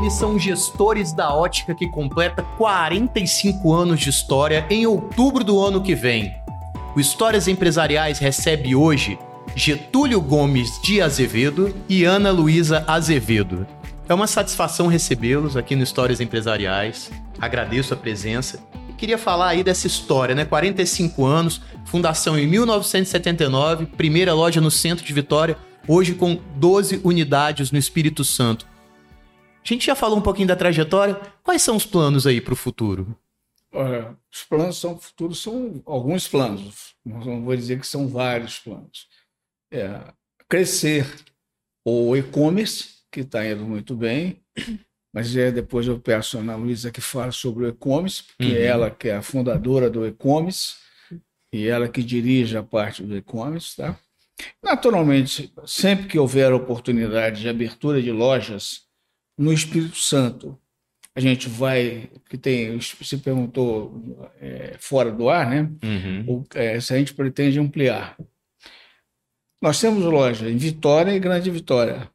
Eles são gestores da ótica que completa 45 anos de história em outubro do ano que vem. O Histórias Empresariais recebe hoje Getúlio Gomes de Azevedo e Ana Luísa Azevedo. É uma satisfação recebê-los aqui no Histórias Empresariais. Agradeço a presença queria falar aí dessa história, né? 45 anos, fundação em 1979, primeira loja no centro de Vitória, hoje com 12 unidades no Espírito Santo. A gente já falou um pouquinho da trajetória. Quais são os planos aí para o futuro? Olha, os planos são futuros são alguns planos. Não vou dizer que são vários planos. É, crescer o e-commerce, que está indo muito bem, mas é, depois eu peço a Ana Luísa que fale sobre o e-commerce, porque uhum. ela que é a fundadora do e-commerce e ela que dirige a parte do e-commerce, tá? Naturalmente, sempre que houver oportunidade de abertura de lojas no Espírito Santo, a gente vai, que tem, você perguntou é, fora do ar, né? Uhum. O, é, se a gente pretende ampliar. Nós temos loja em Vitória e Grande Vitória.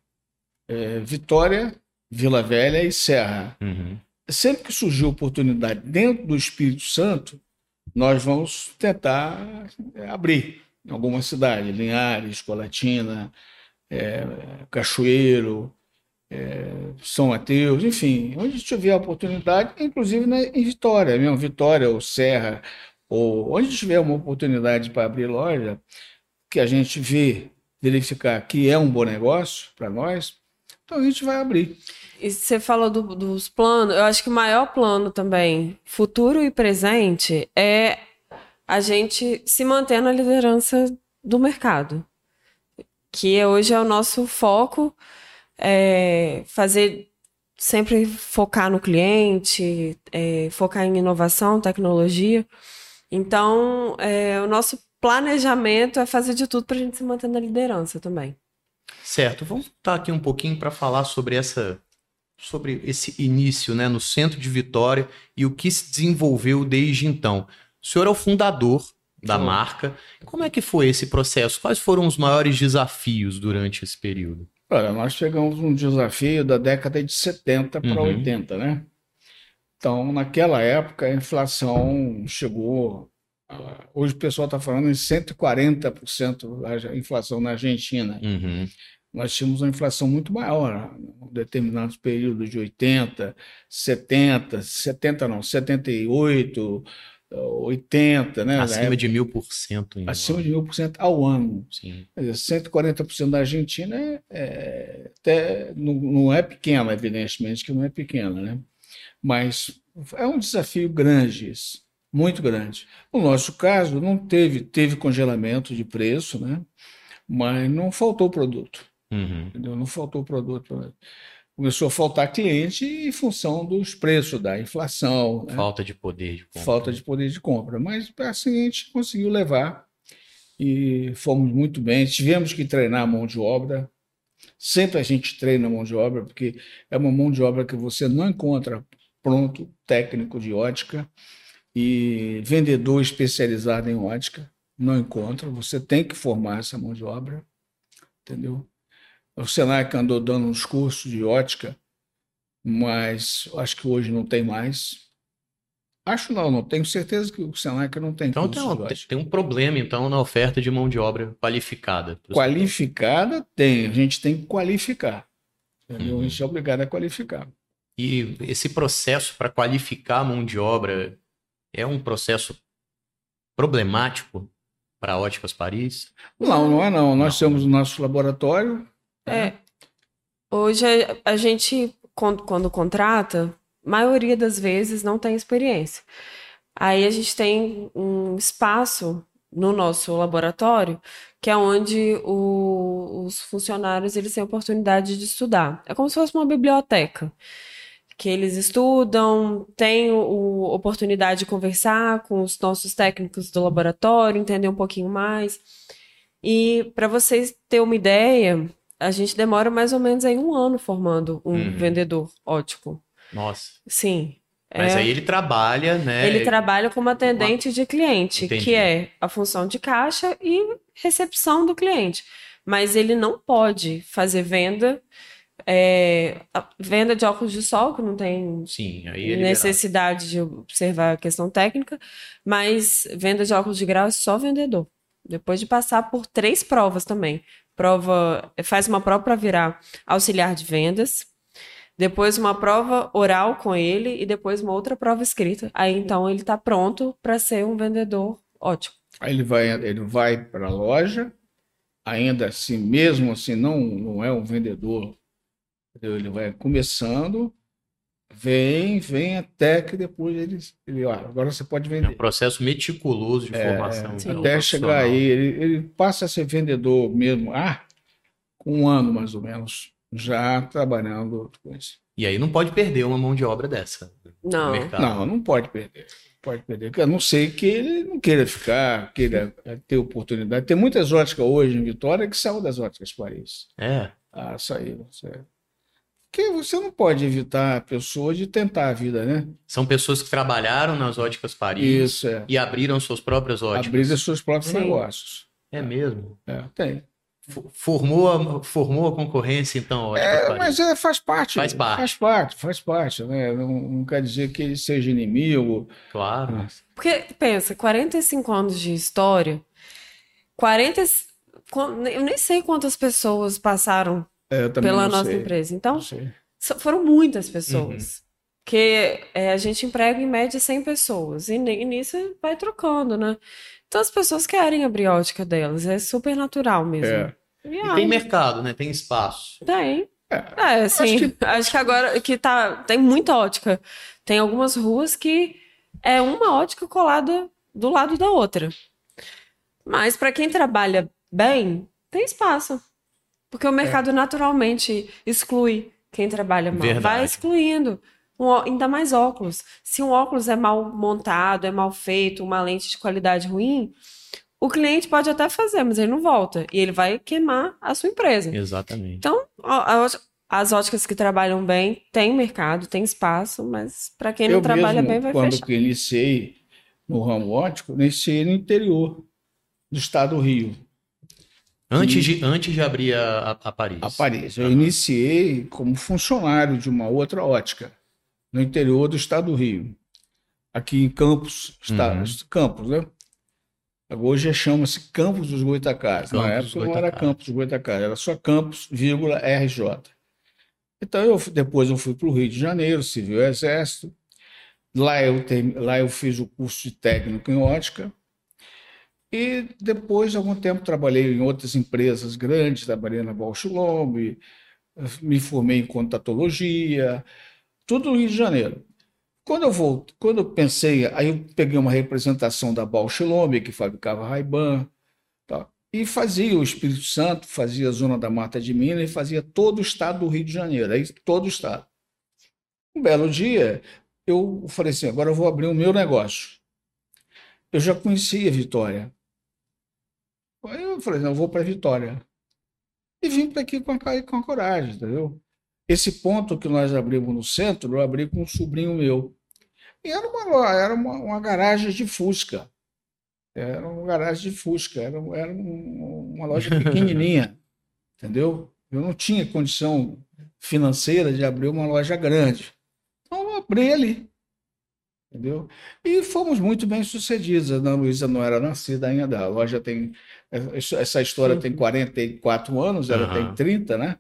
É, Vitória, Vila Velha e Serra. Uhum. Sempre que surgiu oportunidade dentro do Espírito Santo, nós vamos tentar é, abrir em alguma cidade, Linhares, Colatina, é, Cachoeiro, é, São Mateus, enfim, onde tiver a oportunidade, inclusive né, em Vitória, mesmo Vitória ou Serra, ou onde tiver uma oportunidade para abrir loja, que a gente vê, verificar que é um bom negócio para nós, então a gente vai abrir. E você falou do, dos planos, eu acho que o maior plano também, futuro e presente, é a gente se manter na liderança do mercado, que hoje é o nosso foco, é fazer sempre focar no cliente, é, focar em inovação, tecnologia. Então, é, o nosso planejamento é fazer de tudo para a gente se manter na liderança também. Certo, vamos voltar aqui um pouquinho para falar sobre essa sobre esse início né, no centro de Vitória e o que se desenvolveu desde então. O senhor é o fundador da marca. Como é que foi esse processo? Quais foram os maiores desafios durante esse período? Olha, nós pegamos um desafio da década de 70 para uhum. 80, né? Então, naquela época, a inflação chegou. Hoje o pessoal está falando em 140% a inflação na Argentina. Uhum. Nós tínhamos uma inflação muito maior, em determinados períodos de 80, 70, 70 não, 78, 80, né? Acima de mil por cento. Acima de mil por cento ao ano. Sim. Quer dizer, 140% da Argentina é, é, até, não, não é pequena, evidentemente que não é pequena, né? Mas é um desafio grande isso, muito grande. No nosso caso, não teve, teve congelamento de preço, né? Mas não faltou produto. Uhum. Entendeu? Não faltou produto começou a faltar cliente em função dos preços, da inflação. Né? Falta de poder de compra. Falta de poder de compra. Mas assim a gente conseguiu levar e fomos muito bem. Tivemos que treinar a mão de obra. Sempre a gente treina a mão de obra, porque é uma mão de obra que você não encontra pronto, técnico de ótica e vendedor especializado em ótica. Não encontra. Você tem que formar essa mão de obra. Entendeu? O Senac andou dando uns cursos de ótica, mas acho que hoje não tem mais. Acho não, não tenho certeza que o Senac não tem então tem, tem um problema então na oferta de mão de obra qualificada. Qualificada tem, a gente tem que qualificar. Uhum. A gente é obrigado a qualificar. E esse processo para qualificar a mão de obra é um processo problemático para Óticas Paris? Não, não é não. Nós não. temos o nosso laboratório, é. Hoje a, gente, quando, quando contrata, maioria das vezes não tem experiência. Aí a gente tem um espaço no nosso laboratório que é onde o, os funcionários eles têm a oportunidade de estudar. É como se fosse uma biblioteca que eles estudam, têm a oportunidade de conversar com os nossos técnicos do laboratório, entender um pouquinho mais. E para vocês terem uma ideia, a gente demora mais ou menos aí um ano formando um uhum. vendedor ótico. Nossa. Sim. Mas é... aí ele trabalha, né? Ele trabalha como atendente de cliente, Entendi. que é a função de caixa e recepção do cliente. Mas ele não pode fazer venda É, venda de óculos de sol, que não tem Sim, é necessidade de observar a questão técnica, mas venda de óculos de grau é só vendedor. Depois de passar por três provas também. Prova, faz uma prova para virar auxiliar de vendas, depois uma prova oral com ele e depois uma outra prova escrita. Aí então ele está pronto para ser um vendedor ótimo. Aí ele vai, ele vai para a loja, ainda assim, mesmo assim, não, não é um vendedor. Ele vai começando, vem, vem até que depois ele, ele ó, agora você pode vender. É um processo meticuloso de é, formação. até chegar aí, ele, ele passa a ser vendedor mesmo, ah, com um ano mais ou menos, já trabalhando com isso. E aí não pode perder uma mão de obra dessa. Não, não, não pode perder pode perder. A não ser que ele não queira ficar, queira ter oportunidade. Tem muitas óticas hoje em Vitória que são das óticas Paris. É. Ah, saíram. Porque você não pode evitar a pessoa de tentar a vida, né? São pessoas que trabalharam nas óticas Paris Isso, é. e abriram suas próprias óticas. Abriram seus próprios Sim. negócios. É mesmo? É, tem. Formou a, formou a concorrência, então? É, mas é, faz parte. Faz parte. Faz parte, faz parte. Né? Não, não quer dizer que ele seja inimigo. Claro. Ah. Porque, pensa, 45 anos de história, 40. Eu nem sei quantas pessoas passaram é, pela nossa sei. empresa. Então, foram muitas pessoas. Uhum. Porque é, a gente emprega em média 100 pessoas. E, e nisso vai trocando, né? Então as pessoas querem abrir a ótica delas, é super natural mesmo. É. E, e tem mercado, né? Tem espaço. Tem. É, é assim, acho que... acho que... agora que tá, tem muita ótica. Tem algumas ruas que é uma ótica colada do lado da outra. Mas para quem trabalha bem, tem espaço. Porque o mercado é. naturalmente exclui quem trabalha mal. Verdade. Vai excluindo. Um, ainda mais óculos. Se um óculos é mal montado, é mal feito, uma lente de qualidade ruim, o cliente pode até fazer, mas ele não volta. E ele vai queimar a sua empresa. Exatamente. Então, as óticas que trabalham bem têm mercado, tem espaço, mas para quem não Eu trabalha mesmo, bem, vai quando fechar. Quando iniciei no ramo ótico, iniciei no interior do estado do Rio. Antes de, antes de abrir a, a Paris. A Paris. Eu uhum. iniciei como funcionário de uma outra ótica no interior do estado do Rio, aqui em Campos, estado, uhum. Campos, né? Hoje chama-se Campos dos Goitacás. Na época não era Campos dos Goitacás, era só Campos, vírgula, RJ. Então, eu, depois eu fui para o Rio de Janeiro, Civil Exército. Lá eu, lá eu fiz o curso de técnico em ótica. E depois, de algum tempo, trabalhei em outras empresas grandes, trabalhei na Bausch Lomb, me formei em contatologia, tudo no Rio de Janeiro. Quando eu volto, quando eu pensei, aí eu peguei uma representação da Bausch Lomb, que fabricava Ray-Ban, e fazia o Espírito Santo, fazia a zona da Mata de Minas e fazia todo o estado do Rio de Janeiro, aí todo o estado. Um belo dia, eu falei assim, agora eu vou abrir o meu negócio. Eu já conhecia Vitória. Aí eu falei, não, eu vou para Vitória. E vim para aqui com a, com a coragem, entendeu? Esse ponto que nós abrimos no centro, eu abri com um sobrinho meu. E era uma, era uma, uma garagem de Fusca. Era uma garagem de Fusca. Era, era uma loja pequenininha, entendeu? Eu não tinha condição financeira de abrir uma loja grande. Então, eu abri ali. Entendeu? E fomos muito bem sucedidos. A Ana Luísa não era nascida ainda. A loja tem. Essa história tem 44 anos, ela uhum. tem 30, né?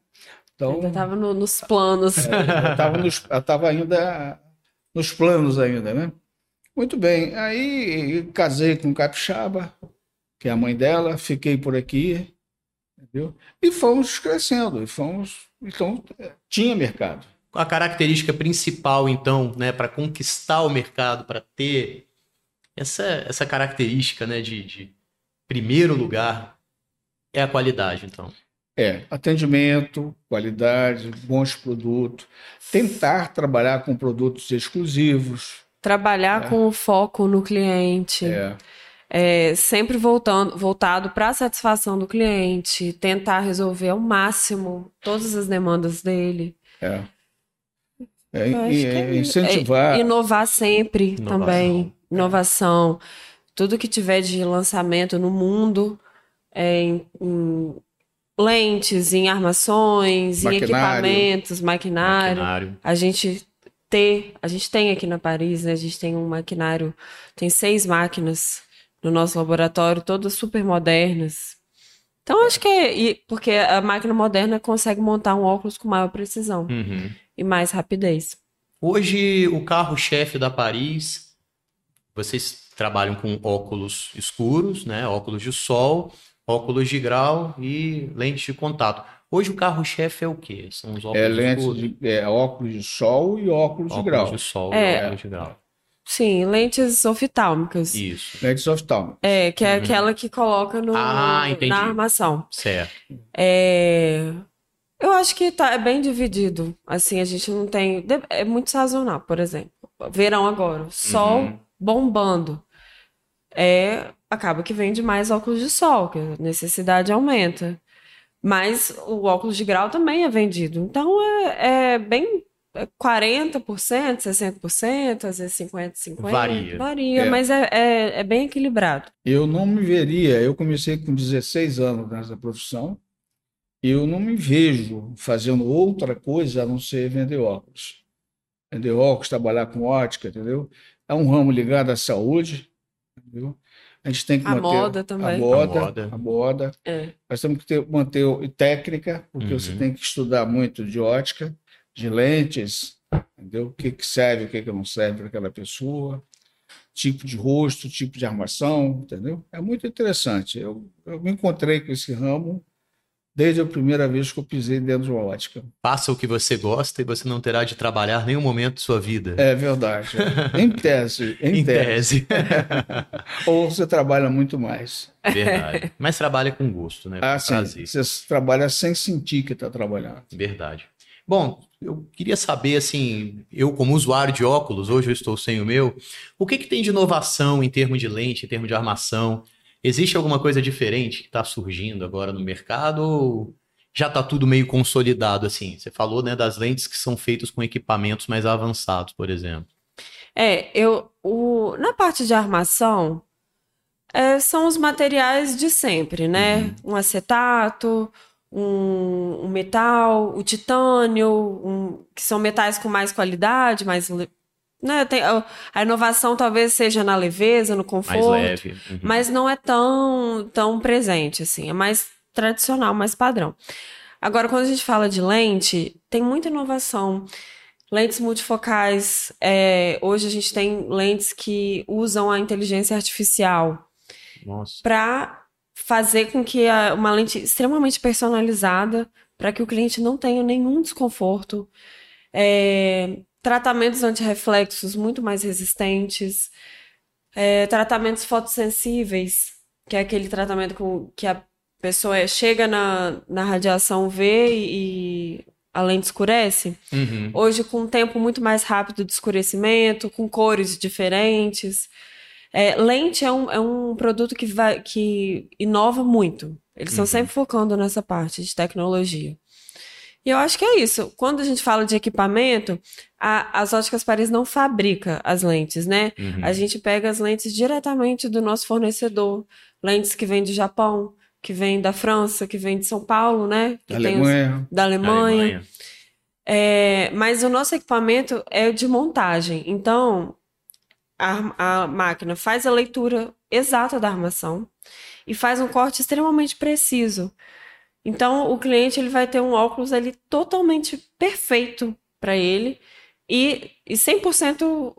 Então, ainda estava no, nos planos. É, estava ainda nos planos ainda, né? Muito bem. Aí casei com Capixaba, que é a mãe dela, fiquei por aqui, entendeu? E fomos crescendo, e fomos, então tinha mercado. A característica principal, então, né, para conquistar o mercado, para ter essa, essa característica, né, de, de primeiro lugar, é a qualidade, então. É, atendimento, qualidade, bons produtos, tentar trabalhar com produtos exclusivos. Trabalhar é. com o foco no cliente. É. É, sempre voltando, voltado para a satisfação do cliente, tentar resolver ao máximo todas as demandas dele. É. É, e, é incentivar. inovar sempre Inovação. também. Inovação. Tudo que tiver de lançamento no mundo, em, em lentes, em armações, em Maquinário. equipamentos, maquinário. Maquinário. A gente ter, a gente tem aqui na Paris, né? A gente tem um maquinário, tem seis máquinas no nosso laboratório, todas super modernas. Então acho que é, e- porque a máquina moderna consegue montar um óculos com maior precisão Uhum. E mais rapidez. Hoje, o carro-chefe da Paris, vocês trabalham com óculos escuros, né? Óculos de sol, óculos de grau e lentes de contato. Hoje, o carro-chefe é o quê? São os óculos É escuros, de é, óculos de sol e óculos de óculos grau. de sol É. e óculos de grau. Sim, lentes oftálmicas. Isso, Lentes oftálmicas. É, que é Uhum. aquela que coloca no, Ah, entendi. na armação. certo. É, Eu acho que tá, é bem dividido. Assim, a gente não tem. É muito sazonal, por exemplo. Verão agora, sol Uhum. bombando. É, acaba que vende mais óculos de sol, que a necessidade aumenta. Mas o óculos de grau também é vendido. Então é, é bem é 40%, 60%, às vezes 50%, 50%. Varia. Varia, É. mas é, é, é bem equilibrado. Eu não me veria, eu comecei com 16 anos nessa profissão, eu não me vejo fazendo outra coisa a não ser vender óculos. Vender óculos, trabalhar com ótica, entendeu? É um ramo ligado à saúde, entendeu? A gente tem que A manter moda também. a moda, A moda. a moda. É. Nós temos que ter, manter técnica, porque Uhum. você tem que estudar muito de ótica, de lentes, entendeu? O que que serve, o que que não serve para aquela pessoa, tipo de rosto, tipo de armação, entendeu? É muito interessante. Eu, eu me encontrei com esse ramo desde a primeira vez que eu pisei dentro de uma ótica. Faça o que você gosta e você não terá de trabalhar nenhum momento de sua vida. É verdade. Em tese, em, em tese. tese. Ou você trabalha muito mais. Verdade. Mas trabalha com gosto, né? Ah, sim. Você trabalha sem sentir que está trabalhando. Verdade. Bom, eu queria saber, assim, eu como usuário de óculos, hoje eu estou sem o meu, o que que tem de inovação em termos de lente, em termos de armação? Existe alguma coisa diferente que está surgindo agora no mercado ou já está tudo meio consolidado, assim? Você falou, né, das lentes que são feitas com equipamentos mais avançados, por exemplo. É, eu, o, na parte de armação, é, são os materiais de sempre, né? Um acetato, um, um metal, o titânio, um- que são metais com mais qualidade, mais, né? Tem, a, inovação talvez seja na leveza, no Mais conforto, leve. Uhum. mas não é tão, tão presente, assim. É mais tradicional, mais padrão. Agora, quando a gente fala de lente, tem muita inovação. Lentes multifocais. é, hoje a gente tem lentes que usam a inteligência artificial para fazer com que a- uma lente extremamente personalizada, para que o cliente não tenha nenhum desconforto. É, tratamentos antirreflexos muito mais resistentes. É, tratamentos fotossensíveis, que é aquele tratamento com, que a pessoa é- chega na, na radiação e, e a lente escurece. Uhum. Hoje, com um tempo muito mais rápido de escurecimento, com cores diferentes. É, lente é um, é um produto que, vai, que inova muito. Eles estão Uhum. sempre focando nessa parte de tecnologia. E eu acho que é isso. Quando a gente fala de equipamento, a- as óticas Paris não fabrica as lentes, né? Uhum. A gente pega as lentes diretamente do nosso fornecedor. Lentes que vêm do Japão, que vêm da França, que vêm de São Paulo, né? Que tem os- Alemanha, da Alemanha. Alemanha. É, mas o nosso equipamento é de montagem. Então, a, a máquina faz a leitura exata da armação e faz um corte extremamente preciso. Então, o cliente ele vai ter um óculos ali totalmente perfeito para ele e, e 100%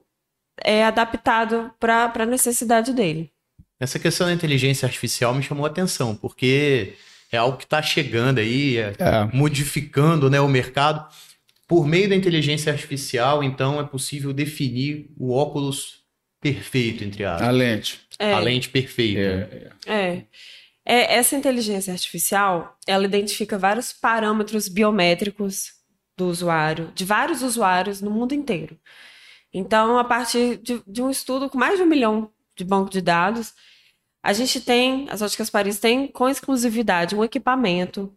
é adaptado para a necessidade dele. Essa questão da inteligência artificial me chamou a atenção, porque é algo que está chegando aí, é, é, modificando né, o mercado. Por meio da inteligência artificial, então, é possível definir o óculos perfeito, entre a aspas. lente. É. A lente perfeita. É, é. Essa inteligência artificial, ela identifica vários parâmetros biométricos do usuário, de vários usuários no mundo inteiro. Então, a partir de, de um estudo com mais de um milhão de banco de dados, a gente tem, as Óticas Paris têm com exclusividade um equipamento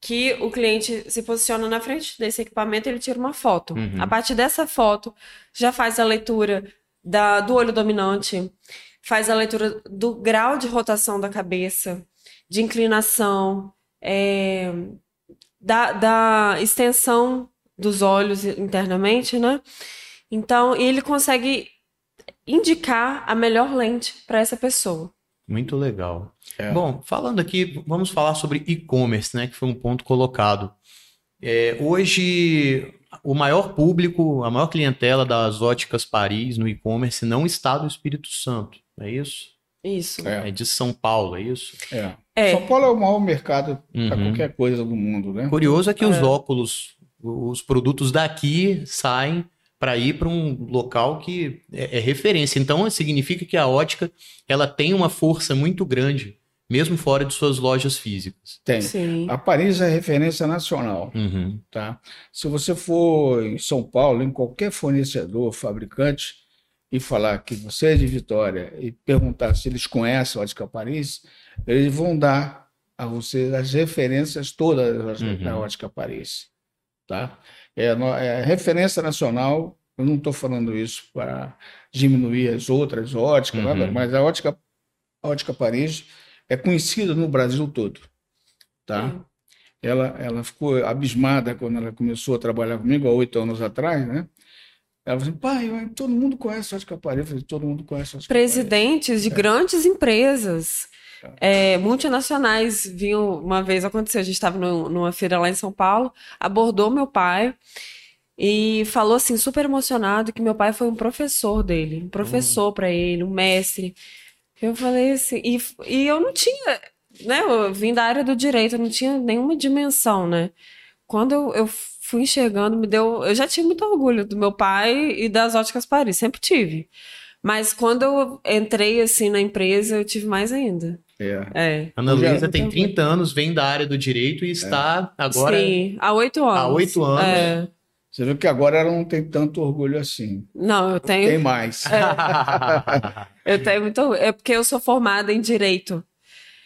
que o cliente se posiciona na frente desse equipamento e ele tira uma foto. Uhum. A partir dessa foto, já faz a leitura da, do olho dominante, faz a leitura do grau de rotação da cabeça, de inclinação, é, da, da extensão dos olhos internamente, né? Então, ele consegue indicar a melhor lente para essa pessoa. Muito legal. É. Bom, falando aqui, vamos falar sobre e-commerce, né? Que foi um ponto colocado. É, hoje, o maior público, a maior clientela das óticas Paris no e-commerce não está do Espírito Santo, é isso? Isso. É, é de São Paulo, é isso? É. é. São Paulo é o maior mercado uhum. para qualquer coisa do mundo, né? Curioso é que os é. óculos, os produtos daqui saem para ir para um local que é, é, referência. Então significa que a ótica ela tem uma força muito grande, mesmo fora de suas lojas físicas. Tem. Sim. A Paris é referência nacional. Uhum. Tá? Se você for em São Paulo, em qualquer fornecedor, fabricante, e falar que você é de Vitória e perguntar se eles conhecem a Ótica Paris, eles vão dar a você as referências todas uhum. da Ótica Paris. Tá? É, é referência nacional, eu não estou falando isso para diminuir as outras óticas, uhum. nada, mas a ótica, a ótica Paris é conhecida no Brasil todo. Tá? Uhum. Ela, ela ficou abismada quando ela começou a trabalhar comigo, há oito anos atrás, né? Ela falou assim, pai, todo mundo conhece Ótica Paris. Eu falei, todo mundo conhece a Ótica Presidentes de é. grandes empresas é, multinacionais vinham, uma vez aconteceu, a gente estava numa feira lá em São Paulo, abordou meu pai e falou assim, super emocionado, que meu pai foi um professor dele, um professor uhum. para ele, um mestre. Eu falei assim, e, e eu não tinha, né, eu vim da área do direito, eu não tinha nenhuma dimensão, né. Quando eu, eu fui enxergando, me deu, eu já tinha muito orgulho do meu pai e das óticas Paris, sempre tive. Mas quando eu entrei assim na empresa, eu tive mais ainda. É. é. Ana Luísa tem 30 anos, vem da área do direito e está é. agora. Sim, há oito anos. Há oito anos. É. Você viu que agora ela não tem tanto orgulho assim. Não, eu tenho. Tem mais. É. eu tenho muito orgulho. É porque eu sou formada em direito.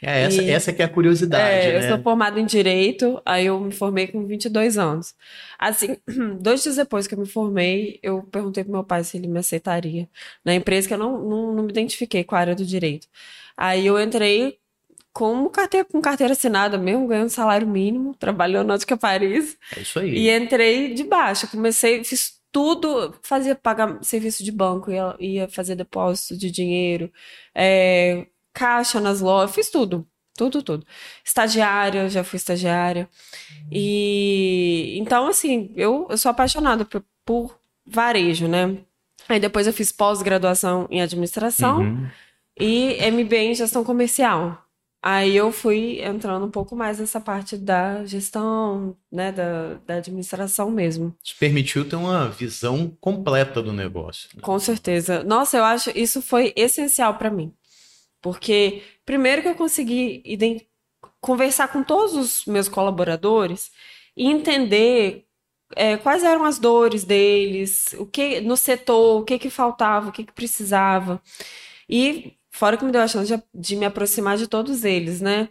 É, essa, e, essa que é a curiosidade, é, né? Eu sou formada em Direito, aí eu me formei com 22 anos. Assim, dois dias depois que eu me formei, eu perguntei pro meu pai se ele me aceitaria na empresa, que eu não, não, não me identifiquei com a área do Direito. Aí eu entrei como carteira, com carteira assinada mesmo, ganhando salário mínimo, trabalhando na Ótica Paris. É isso aí. E entrei de baixo. Comecei, fiz tudo, fazia pagar serviço de banco, ia, ia fazer depósito de dinheiro, é, caixa nas lojas, fiz tudo. Tudo, tudo. Estagiária, já fui estagiária. E então, assim, eu, eu sou apaixonada por, por varejo, né? Aí depois eu fiz pós-graduação em administração. Uhum e MBA em gestão comercial. Aí eu fui entrando um pouco mais nessa parte da gestão, né, da, da administração mesmo. Te permitiu ter uma visão completa do negócio. Né? Com certeza. Nossa, eu acho isso foi essencial para mim. Porque primeiro que eu consegui conversar com todos os meus colaboradores e entender é, quais eram as dores deles, o que no setor, o que que faltava, o que que precisava. E Fora que me deu a chance de, de me aproximar de todos eles, né?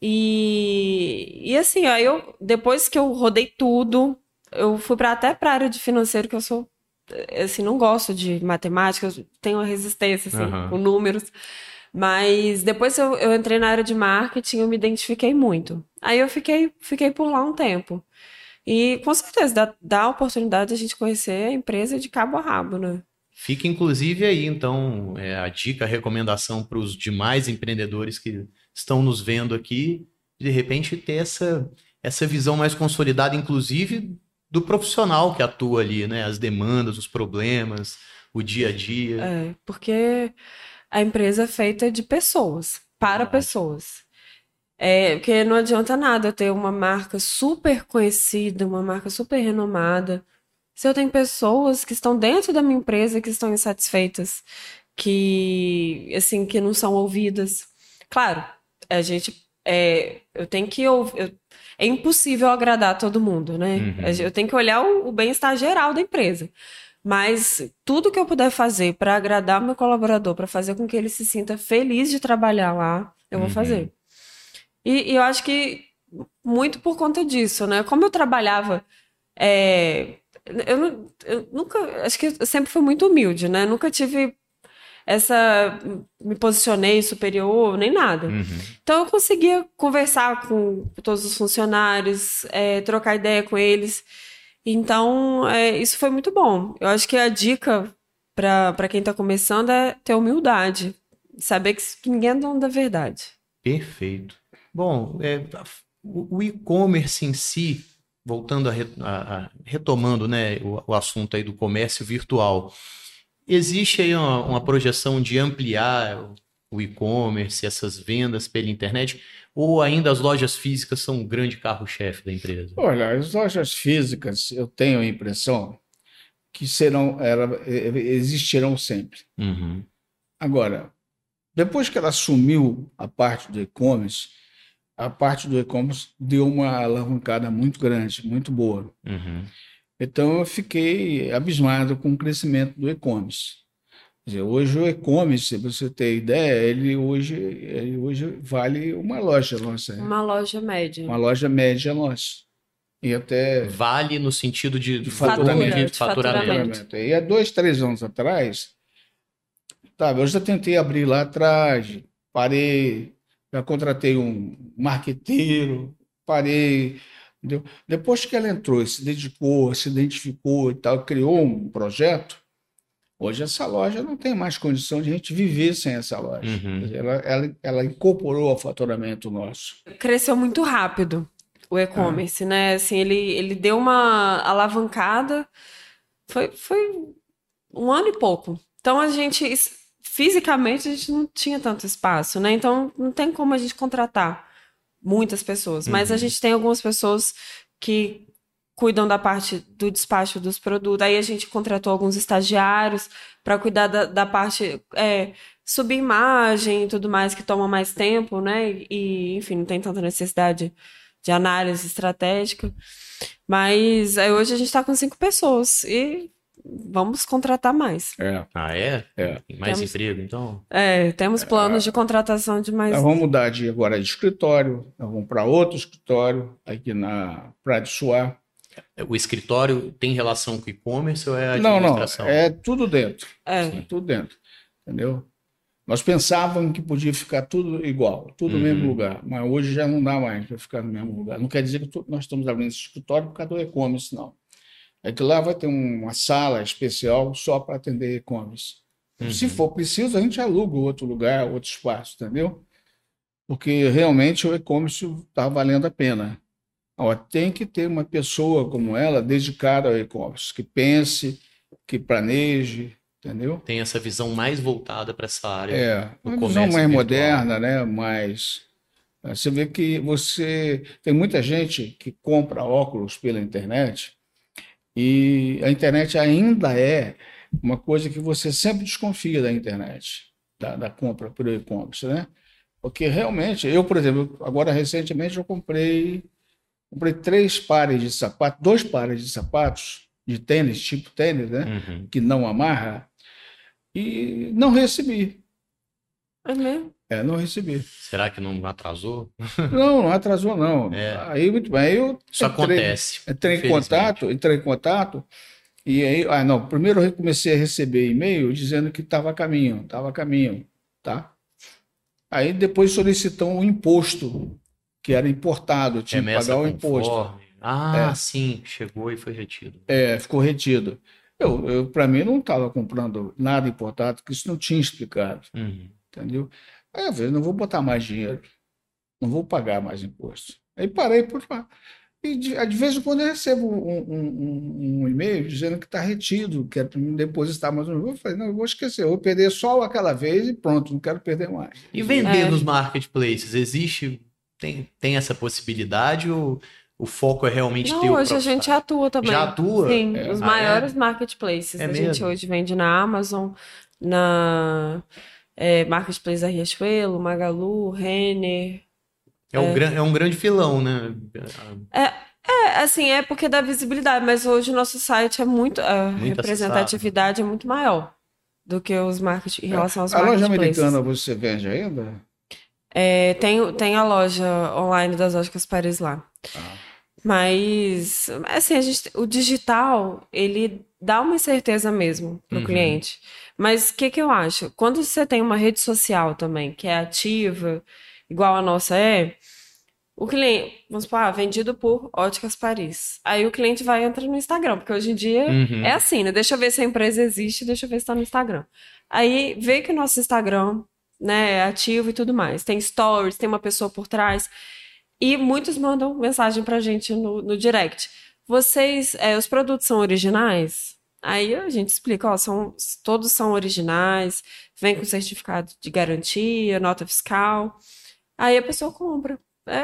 E, e assim, aí eu, depois que eu rodei tudo, eu fui para até para a área de financeiro, que eu sou, assim, não gosto de matemática, eu tenho uma resistência, assim, uhum. com números. Mas depois eu, eu entrei na área de marketing, eu me identifiquei muito. Aí eu fiquei, fiquei por lá um tempo. E com certeza dá, dá a oportunidade de a gente conhecer a empresa de cabo a rabo, né? Fica inclusive aí, então, é, a dica, a recomendação para os demais empreendedores que estão nos vendo aqui, de repente ter essa, essa visão mais consolidada, inclusive do profissional que atua ali, né? As demandas, os problemas, o dia a dia. É, porque a empresa é feita de pessoas, para pessoas. É, porque não adianta nada ter uma marca super conhecida, uma marca super renomada, se eu tenho pessoas que estão dentro da minha empresa que estão insatisfeitas, que assim que não são ouvidas. Claro, a gente é, eu tenho que ouvir, é impossível agradar todo mundo, né? Uhum. Eu tenho que olhar o, o bem-estar geral da empresa. Mas tudo que eu puder fazer para agradar meu colaborador, para fazer com que ele se sinta feliz de trabalhar lá, eu vou uhum. fazer. E, e, eu acho que muito por conta disso, né? Como eu trabalhava é, eu, eu, nunca. Acho que eu sempre fui muito humilde, né? Nunca tive essa me posicionei superior, nem nada. Uhum. Então eu conseguia conversar com todos os funcionários, é, trocar ideia com eles. Então, é, isso foi muito bom. Eu acho que a dica para quem está começando é ter humildade. Saber que, que ninguém é dono da verdade. Perfeito. Bom, é, o, e-commerce em si, voltando a, a, a retomando né, o, o, assunto aí do comércio virtual, existe aí uma, uma projeção de ampliar o e-commerce, essas vendas pela internet, ou ainda as lojas físicas são um grande carro-chefe da empresa? Olha, as lojas físicas, eu tenho a impressão que serão, ela, existirão sempre. Uhum. Agora, depois que ela assumiu a parte do e-commerce, a parte do e-commerce deu uma alavancada muito grande, muito boa. Uhum. Então eu fiquei abismado com o crescimento do e-commerce. Hoje o e-commerce, se você ter ideia, ele hoje, ele hoje vale uma loja nossa. Né? Uma loja média. Uma loja média nossa. E até. Vale no sentido de, de faturamento. De faturamento. faturamento. E há dois, três anos atrás, tá, eu já tentei abrir lá atrás, parei, já contratei um marqueteiro, parei. Entendeu? Depois que ela entrou, se dedicou, se identificou e tal, criou um projeto, hoje essa loja não tem mais condição de a gente viver sem essa loja. Uhum. Ela, ela, ela incorporou ao faturamento nosso. Cresceu muito rápido o e-commerce, né? Assim, ele, ele deu uma alavancada, foi, foi um ano e pouco. Então a gente fisicamente a gente não tinha tanto espaço, né? Então não tem como a gente contratar muitas pessoas, uhum. mas a uhum. gente tem algumas pessoas que cuidam da parte do despacho dos produtos. Aí a gente contratou alguns estagiários para cuidar da, da parte é, subir imagem e tudo mais que toma mais tempo, né? E enfim, não tem tanta necessidade de análise estratégica. Mas aí hoje a gente está com cinco pessoas e vamos contratar mais. É. Ah, é? É. Mais temos, emprego, então? É, temos planos é, de contratação de mais. Nós vamos mudar de agora de escritório, nós vamos para outro escritório aqui na Praia de Suá. O escritório tem relação com o e-commerce ou é administração? Não, não, é tudo dentro. É. tudo dentro, entendeu? Nós pensávamos que podia ficar tudo igual, tudo uhum. no mesmo lugar, mas hoje já não dá mais para ficar no mesmo lugar. Não quer dizer que nós estamos abrindo esse escritório por causa do e-commerce, não. É que lá vai ter uma sala especial só para atender e-commerce. Uhum. Se for preciso, a gente aluga outro lugar, outro espaço, entendeu? Porque realmente o e-commerce está valendo a pena. Ó, tem que ter uma pessoa como ela dedicada ao e-commerce, que pense, que planeje, entendeu? Tem essa visão mais voltada para essa área. É, uma visão mais virtual. moderna, né? Mais eh, você vê que você tem muita gente que compra óculos pela internet e a internet ainda é uma coisa que você sempre desconfia da internet, da, da compra por e-commerce, né? Porque realmente, eu, por exemplo, agora recentemente eu comprei comprei três pares de sapatos, dois pares de sapatos de tênis, tipo tênis, né? Uhum. Que não amarra e não recebi. É mesmo? É, não recebi. Será que não atrasou? Não, não atrasou, não. É. Aí, muito bem, eu Isso entrei, acontece. Entrei em contato, entrei em contato, e aí, ah, não, primeiro eu comecei a receber e-mail dizendo que estava a caminho, estava a caminho, tá? Aí depois solicitou um imposto, que era importado, tinha que pagar o imposto. Ah, é. sim, chegou e foi retido. É, ficou retido. Eu, eu para mim, não estava comprando nada importado, porque isso não tinha explicado. Uhum. Entendeu? Aí eu falei, não vou botar mais dinheiro, não vou pagar mais imposto. Aí parei por E de, de vez em quando eu recebo um, um, um e-mail dizendo que está retido, que é para me depositar mais um. Eu falei, não, eu vou esquecer, eu vou perder só aquela vez e pronto, não quero perder mais. E vender é. nos marketplaces, existe, tem, tem essa possibilidade ou o foco é realmente Não, ter o hoje a gente atua também. Já atua? Sim, é. os ah, maiores é? marketplaces. É a mesmo? gente hoje vende na Amazon, na é, Marketplace da Riachuelo, Magalu, Renner. É um, é um grande filão, né? É, é, assim, é porque dá visibilidade, mas hoje o nosso site é muito. A muito representatividade acessado. é muito maior do que os market, em relação aos a marketplaces. A loja americana você vende ainda? É, tem, tem a loja online das Óticas Paris lá. Ah. Mas, assim, a gente, o digital, ele dá uma incerteza mesmo para o Uhum. cliente. Mas o que, que eu acho? Quando você tem uma rede social também, que é ativa, igual a nossa é, o cliente, vamos supor, ah, vendido por Óticas Paris. Aí o cliente vai entrar no Instagram, porque hoje em dia Uhum. é assim, né? Deixa eu ver se a empresa existe, deixa eu ver se tá no Instagram. Aí vê que o nosso Instagram, né, ativo e tudo mais. Tem stories, tem uma pessoa por trás. E muitos mandam mensagem pra gente no, no direct. Vocês, é, os produtos são originais? Aí a gente explica, ó, são, todos são originais, vem com certificado de garantia, nota fiscal. Aí a pessoa compra. É,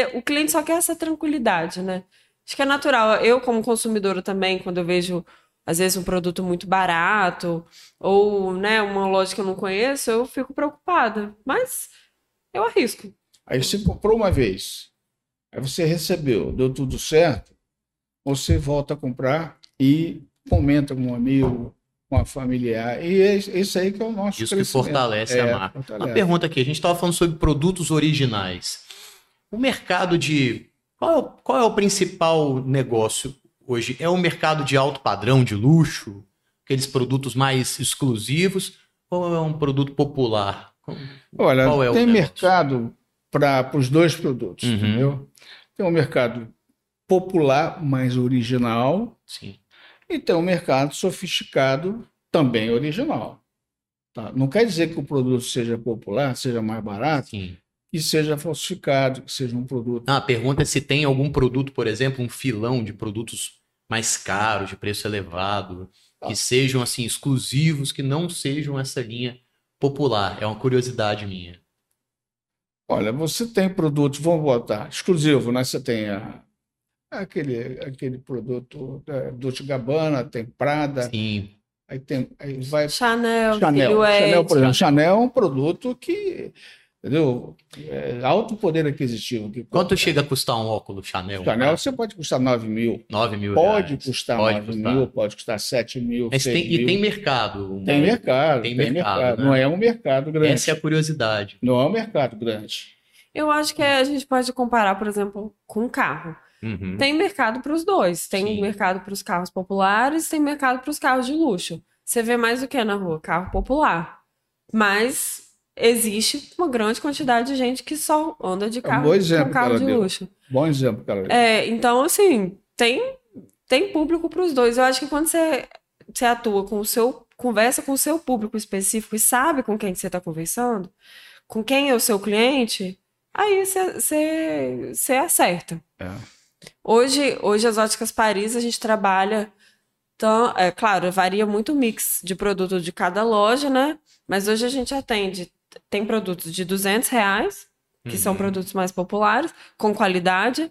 é- é- o cliente só quer essa tranquilidade, né? Acho que é natural. Eu, como consumidora também, quando eu vejo, às vezes, um produto muito barato, ou, né, uma loja que eu não conheço, eu fico preocupada. Mas eu arrisco. Aí você comprou uma vez, aí você recebeu, deu tudo certo, você volta a comprar e comenta com um amigo, com a familiar. E é isso aí que é o nosso Isso que fortalece É, a marca. fortalece. Uma pergunta aqui, a gente estava falando sobre produtos originais. O mercado de. Qual é o, qual é o principal negócio hoje? É o mercado de alto padrão, de luxo? Aqueles produtos mais exclusivos? Ou é um produto popular? Olha, Qual é tem mercado para os dois produtos, Uhum. entendeu? Tem um mercado popular, mais original, Sim. e tem um mercado sofisticado, também original. Tá? Não quer dizer que o produto seja popular, seja mais barato, Sim. E seja falsificado, que seja um produto. Ah, a pergunta é se tem algum produto, por exemplo, um filão de produtos mais caros, de preço elevado, que Tá. sejam assim exclusivos, que não sejam essa linha popular. É uma curiosidade minha. Olha, você tem produtos, vamos botar, exclusivo, né? Você tem a- aquele, aquele produto da Dolce Gabbana, tem Prada, Sim. aí tem, aí vai Chanel, Chanel. Chanel, por exemplo, Chanel é um produto que, entendeu? É alto poder aquisitivo. Que Quanto chega a custar um óculos Chanel? Chanel você pode custar 9 mil, 9 mil pode reais. custar Pode 9 custar. mil, pode custar 7 mil, Mas 6 tem, e mil. tem mercado. Tem mercado, Tem tem, mercado, mercado. né? Não é um mercado grande. Essa é a curiosidade. Não é um mercado grande. Eu acho que a gente pode comparar, por exemplo, com um carro. Uhum. Tem mercado para os dois. Tem Sim. mercado para os carros populares, tem mercado para os carros de luxo. Você vê mais o que na rua? Carro popular. Mas existe uma grande quantidade de gente que só anda de É um carro, bom exemplo com carro de deu. luxo. Bom exemplo, cara. É, então, assim, tem, tem público para os dois. Eu acho que quando você, você atua com o seu, conversa com o seu público específico e sabe com quem que você está conversando, com quem é o seu cliente, aí você, acerta. É. Hoje, hoje as óticas Paris a gente trabalha, tão, é claro, varia muito o mix de produto de cada loja, né? Mas hoje a gente atende, tem produtos de 200 reais, que são Uhum. produtos mais populares, com qualidade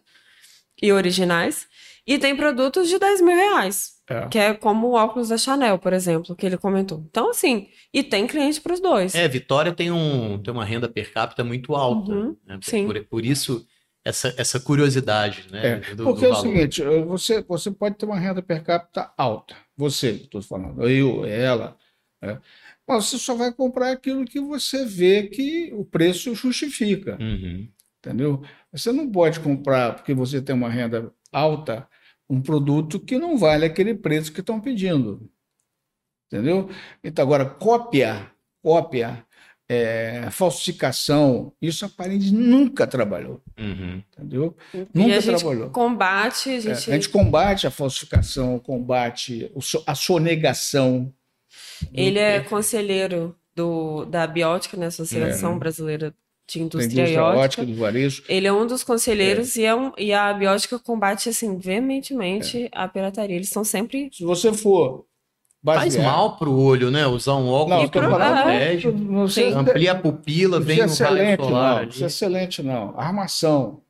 e originais, e tem produtos de 10 mil reais, É. que é como o óculos da Chanel, por exemplo, que ele comentou. Então, assim, e tem cliente para os dois. É, Vitória tem, um, tem uma renda per capita muito alta. Uhum, né? Por- sim. Por, por isso, essa, essa curiosidade, né? É, do- Porque do é o seguinte, você, você pode ter uma renda per capita alta. Você, estou falando, eu, ela. né? Mas você só vai comprar aquilo que você vê que o preço justifica, Uhum. entendeu? Você não pode comprar, porque você tem uma renda alta, um produto que não vale aquele preço que estão pedindo. Entendeu? Então, agora, cópia, cópia, eh, falsificação, isso a Paris nunca trabalhou, Uhum. entendeu? E Nunca a gente trabalhou. combate, a É, gente... a gente combate a falsificação, combate a sonegação. Ele é conselheiro do, da Biótica, né, Associação É. Brasileira de Indústria, indústria e Ótica. ótica do varejo. Ele é um dos conselheiros e, é um, e a Biótica combate, assim, veementemente a pirataria. Eles estão sempre... Se você for Faz basear- mal pro olho, né? Usar um Não, óculos tô que não falando- protege, não sei- amplia a pupila, não vem precisa o raio excelente, solar não. ali. Excelente, não. Armação.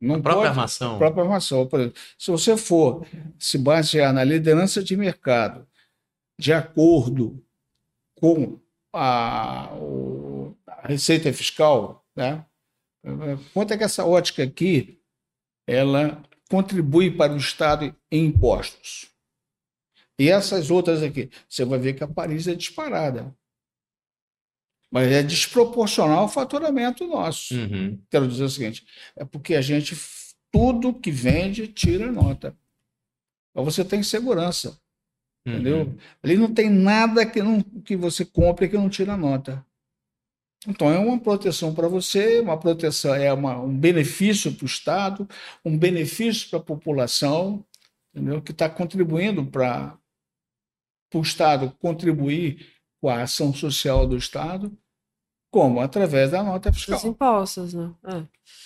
Não A própria pode- armação. a própria armação. Por exemplo, se você for se basear na liderança de mercado, de acordo com a, o- a receita fiscal, né? Quanto é que essa ótica aqui ela contribui para o Estado em impostos? E essas outras aqui, você vai ver que a Paris é disparada. Mas é desproporcional ao faturamento nosso. Uhum. Quero dizer o seguinte: é porque a gente, tudo que vende, tira nota. Então você tem segurança. Uhum. Entendeu? Ali não tem nada que, não, que você compre que não tira nota. Então é uma proteção para você, uma proteção é uma, um benefício para o Estado, um benefício para a população, entendeu? que está contribuindo para o Estado contribuir com a ação social do Estado como? Através da nota fiscal. Dos impostos, né?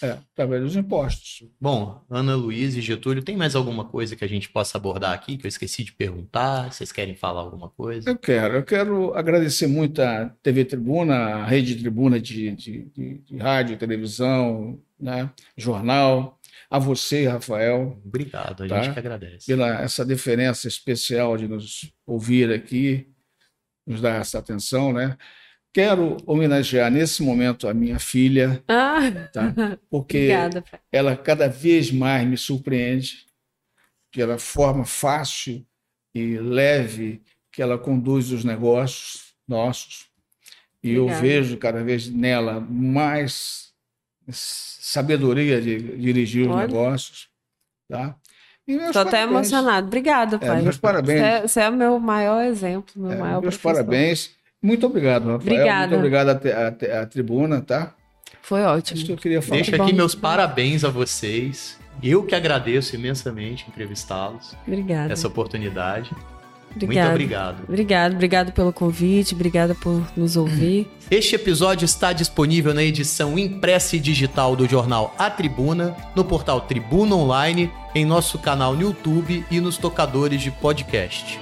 É. é, através dos impostos. Bom, Ana Luiz e Getúlio, tem mais alguma coisa que a gente possa abordar aqui que eu esqueci de perguntar? Vocês querem falar alguma coisa? Eu quero. Eu quero agradecer muito a TV Tribuna, a Rede Tribuna de, de, de, de rádio, televisão, né? jornal, a você, Rafael. Obrigado, a tá? gente que agradece. Pela essa diferença especial de nos ouvir aqui, nos dar essa atenção, né? Quero homenagear nesse momento a minha filha, ah, tá? porque obrigada. ela cada vez mais me surpreende pela forma fácil e leve que ela conduz os negócios nossos. E obrigada. eu vejo cada vez nela mais sabedoria de dirigir os negócios. Tá? Estou até emocionado. Obrigada, é, pai. É, meus parabéns. Você é, você é o meu maior exemplo, meu é, maior Meus professor. parabéns. Muito obrigado, Rafael. Obrigada. Muito obrigado à, à, à tribuna, tá? Foi ótimo. Isso que eu queria falar. Deixa aqui meus parabéns a vocês. Eu que agradeço imensamente entrevistá-los. Obrigada. Essa oportunidade. Obrigado. Muito obrigado. Obrigado, obrigado pelo convite, obrigada por nos ouvir. Este episódio está disponível na edição impressa e digital do jornal A Tribuna, no portal Tribuna Online, em nosso canal no YouTube e nos tocadores de podcast.